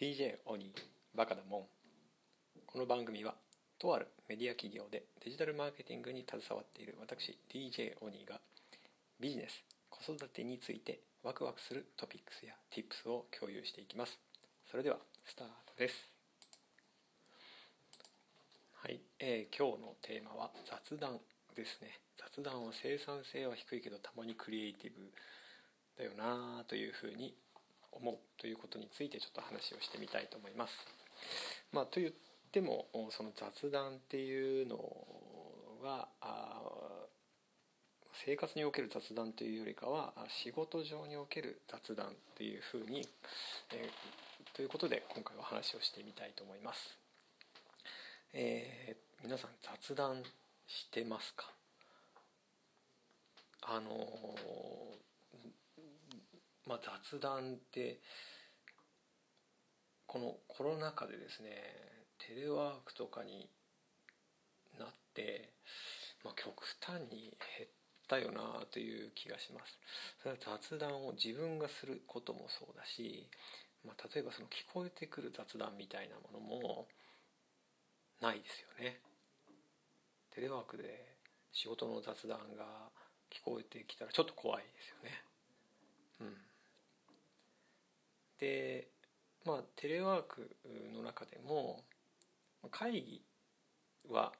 DJ オニバカだもん。この番組はとあるメディア企業でデジタルマーケティングに携わっている私 DJ オニーがビジネス子育てについてワクワクするトピックスや Tips を共有していきます。それではスタートです。はい、えー、今日のテーマは雑談ですね。雑談は生産性は低いけどたまにクリエイティブだよなというふうに思うということについてちょっと話をしてみたいと思います。まあ、と言ってもその雑談っていうのは生活における雑談というよりかは仕事上における雑談っていうふうに、えー、ということで今回は話をしてみたいと思います。えー、皆さん雑談してますか？あのまあ、雑談ってこのコロナ禍でですねテレワークとかになって、まあ、極端に減ったよなという気がします。それは雑談を自分がすることもそうだし、まあ、例えばその聞こえてくる雑談みたいなものもないですよね。テレワークで仕事の雑談が聞こえてきたらちょっと怖いですよね。うん。でまあテレワークの中でも会議は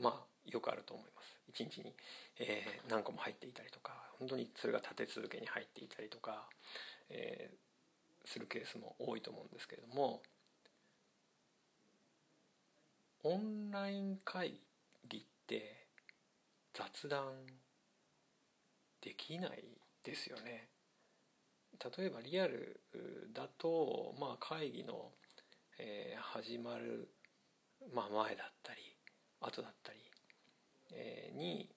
まあよくあると思います。一日に、えー、何個も入っていたりとか本当にそれが立て続けに入っていたりとか、えー、するケースも多いと思うんですけれどもオンライン会議って雑談できないですよね。例えばリアルだと、まあ、会議の、えー、始まる、まあ、前だったり後だったり、えー、に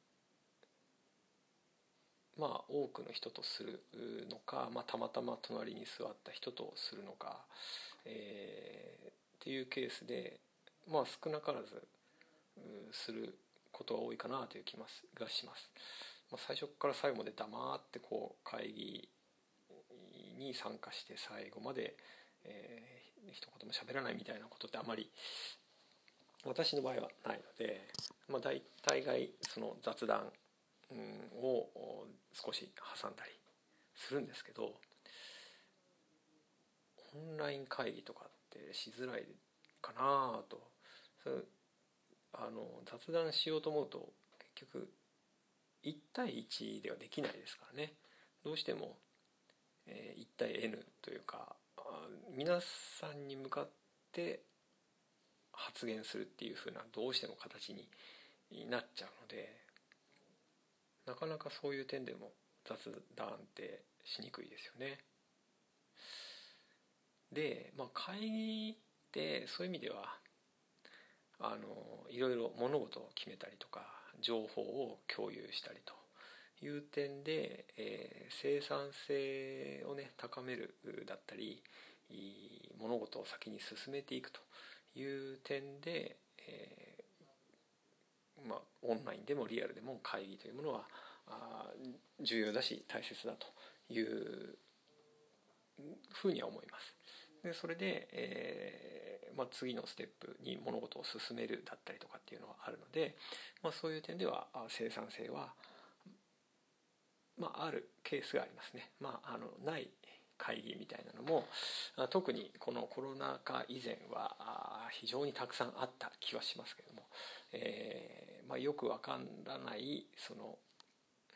まあ多くの人とするのか、まあ、たまたま隣に座った人とするのか、えー、っていうケースで、まあ、少なからずすることが多いかなという気がします。まあ、最初から最後まで黙ってこう会議に参加して最後まで、えー、一言も喋らないみたいなことってあまり私の場合はないので、まあ、大体概その雑談を少し挟んだりするんですけどオンライン会議とかってしづらいかなと。あの雑談しようと思うと結局1対1ではできないですからね。どうしてもえ1対 N というか皆さんに向かって発言するっていうふうなどうしても形になっちゃうのでなかなかそういう点でも雑談ってしにくいですよね。で、まあ、会議ってそういう意味ではあのいろいろ物事を決めたりとか情報を共有したりという点で、えー、生産性をね高めるだったり物事を先に進めていくという点で、えー、まあ、オンラインでもリアルでも会議というものはあ重要だし大切だというふうには思います。でそれで、えーまあ、次のステップに物事を進めるだったりとかっていうのはあるので、まあ、そういう点では生産性はまあ、あるケースがありますね。まあ、あのない会議みたいなのも特にこのコロナ禍以前は非常にたくさんあった気はしますけども、えーまあ、よくわからないその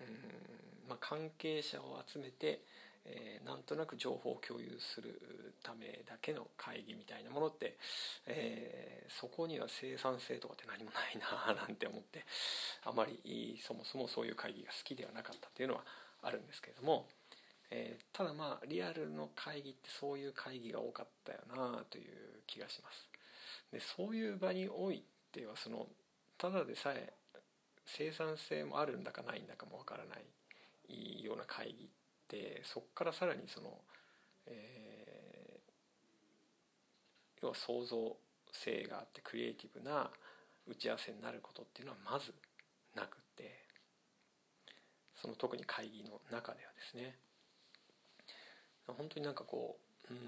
うん、まあ、関係者を集めて、えー、なんとなく情報を共有するためだけの会議みたいなものって、えー、そこには生産性とかって何もないななんて思ってあまりそもそもそういう会議が好きではなかったっていうのはあるんですけれども、えー、ただまあリアルの会議ってそういう会議が多かったよなという気がします。でそういう場においてはそのただでさえ生産性もあるんだかないんだかもわからないような会議ってそこからさらにその、えー、要は創造性があってクリエイティブな打ち合わせになることっていうのはまずなくてその特に会議の中ではですね本当になんかこううん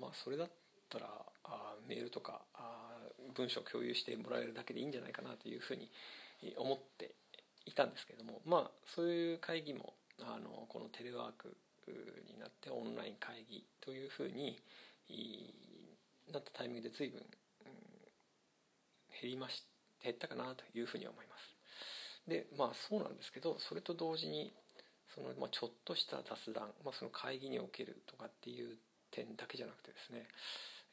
まあそれだったらあメールとかあ文章共有してもらえるだけでいいんじゃないかなというふうに思っていたんですけどもまあそういう会議もあのこのテレワークになってオンライン会議というふうになったタイミングで随分、減りまし減ったかなというふうに思います。でまあそうなんですけどそれと同時にその、まあ、ちょっとした雑談、まあ、その会議におけるとかっていう点だけじゃなくてですね、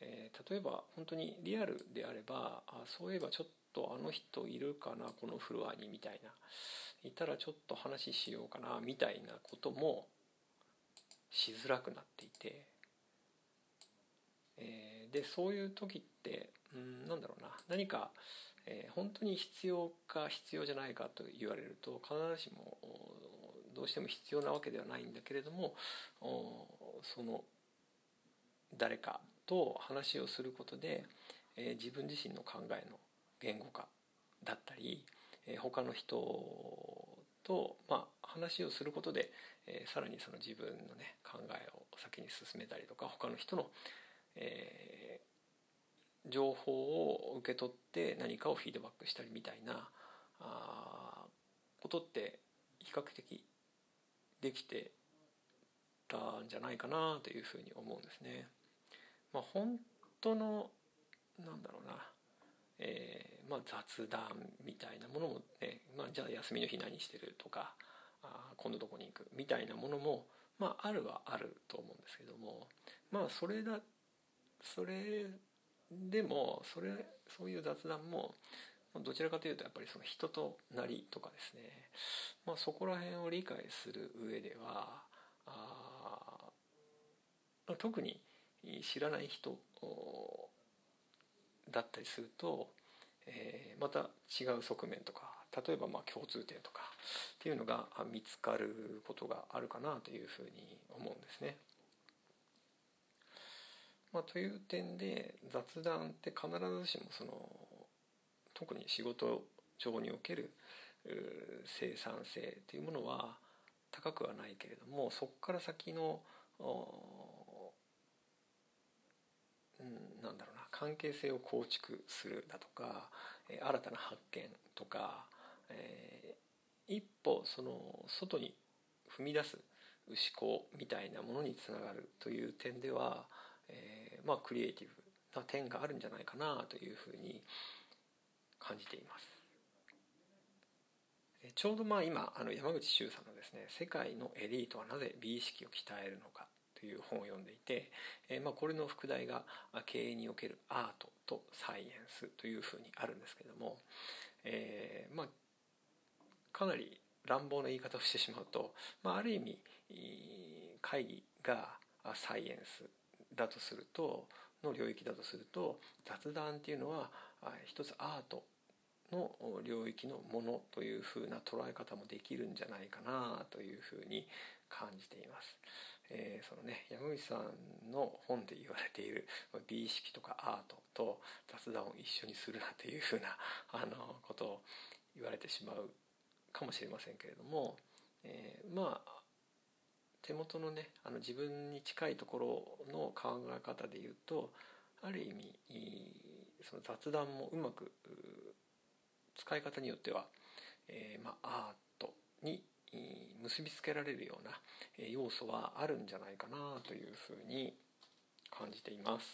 えー、例えば本当にリアルであればあそういえばちょっとあの人いるかなこのフロアにみたいな。いたらちょっと話しようかなみたいなこともしづらくなっていて、えー、でそういう時ってうんなんだろうな何か、えー、本当に必要か必要じゃないかと言われると必ずしもどうしても必要なわけではないんだけれどもその誰かと話をすることで、えー、自分自身の考えの言語化だったり、えー、他の人と、まあ、話をすることで、えー、さらにその自分のね考えを先に進めたりとか他の人の、えー、情報を受け取って何かをフィードバックしたりみたいなあことって比較的できてたんじゃないかなというふうに思うんですね。まあ、本当のなんだろうな、えーまあ、雑談みたいなものもね、まあ、じゃあ休みの日何してるとかあ今度どこに行くみたいなものも、まあ、あるはあると思うんですけどもまあそれだそれでもそれそういう雑談もどちらかというとやっぱりその人となりとかですね、まあ、そこら辺を理解する上ではあ特に知らない人だったりすると、えー、また違う側面とか例えばまあ共通点とかっていうのが見つかることがあるかなというふうに思うんですね。まあ、という点で雑談って必ずしもその特に仕事上における生産性というものは高くはないけれどもそこから先のなんだろうな関係性を構築するだとか、え新たな発見とか、えー、一歩その外に踏み出す思考みたいなものにつながるという点では、えー、まあクリエイティブな点があるんじゃないかなというふうに感じています。ちょうどまあ今あの山口周さんのですね「世界のエリートはなぜ美意識を鍛えるのか」という本を読んでいて、えー、まあこれの副題が「経営におけるアートとサイエンス」というふうにあるんですけれども、えー、まあかなり乱暴な言い方をしてしまうと、まあ、ある意味会議がサイエンスだとするとの領域だとすると雑談っていうのは一つアートの領域のものというふうな捉え方もできるんじゃないかなというふうに感じています。えー、そのね山口さんの本で言われている美意識とかアートと雑談を一緒にするなというふうなあのことを言われてしまうかもしれませんけれども、えー、まあ手元のねあの自分に近いところの考え方で言うとある意味その雑談もうまく使い方によっては、えー、まあ、アートに結びつけられるような要素はあるんじゃないかなというふうに感じています。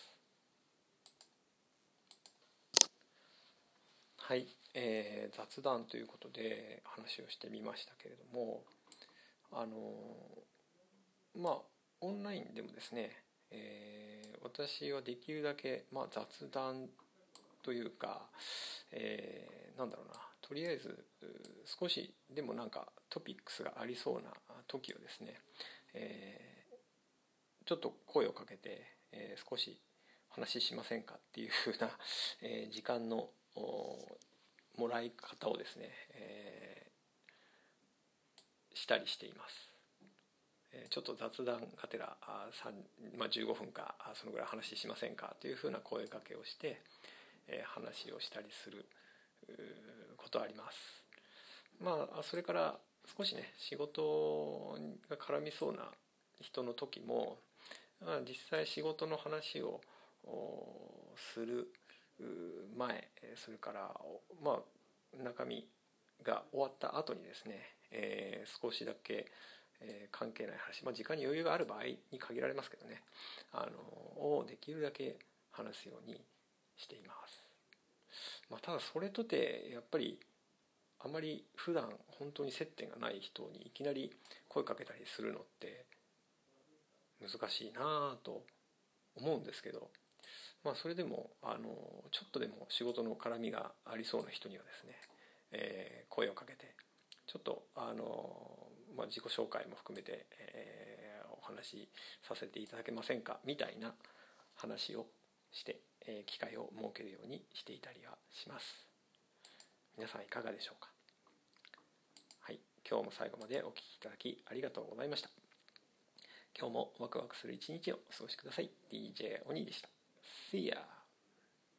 はい、えー、雑談ということで話をしてみましたけれどもあのまあオンラインでもですね、えー、私はできるだけ、まあ、雑談というか、えー、なんだろうなとりあえず少しでもなんかトピックスがありそうな時をですね、えー、ちょっと声をかけて、えー、少し話しませんかっていうふうな、えー、時間のもらい方をですね、えー、したりしています。ちょっと雑談がてらまあ、15分かそのぐらい話しませんかというふうな声かけをして、え話をしたりすることあります。まあそれから少しね仕事が絡みそうな人の時も、まあ、実際仕事の話をする前それからまあ中身が終わった後にですね、えー、少しだけ、えー、関係ない話、まあ、時間に余裕がある場合に限られますけどね。あのをできるだけ話すようにしています、まあ、ただそれとてやっぱりあまり普段本当に接点がない人にいきなり声かけたりするのって難しいなと思うんですけど。まあそれでもあのちょっとでも仕事の絡みがありそうな人にはですね、えー、声をかけてちょっとあの、まあ、自己紹介も含めて、えー、お話しさせていただけませんか？みたいな話をして、えー、機会を設けるようにしていたりはします。皆さんいかがでしょうか？はい。今日も最後までお聴きいただきありがとうございました。今日もワクワクする一日をお過ごしください。DJ おにでした。See ya!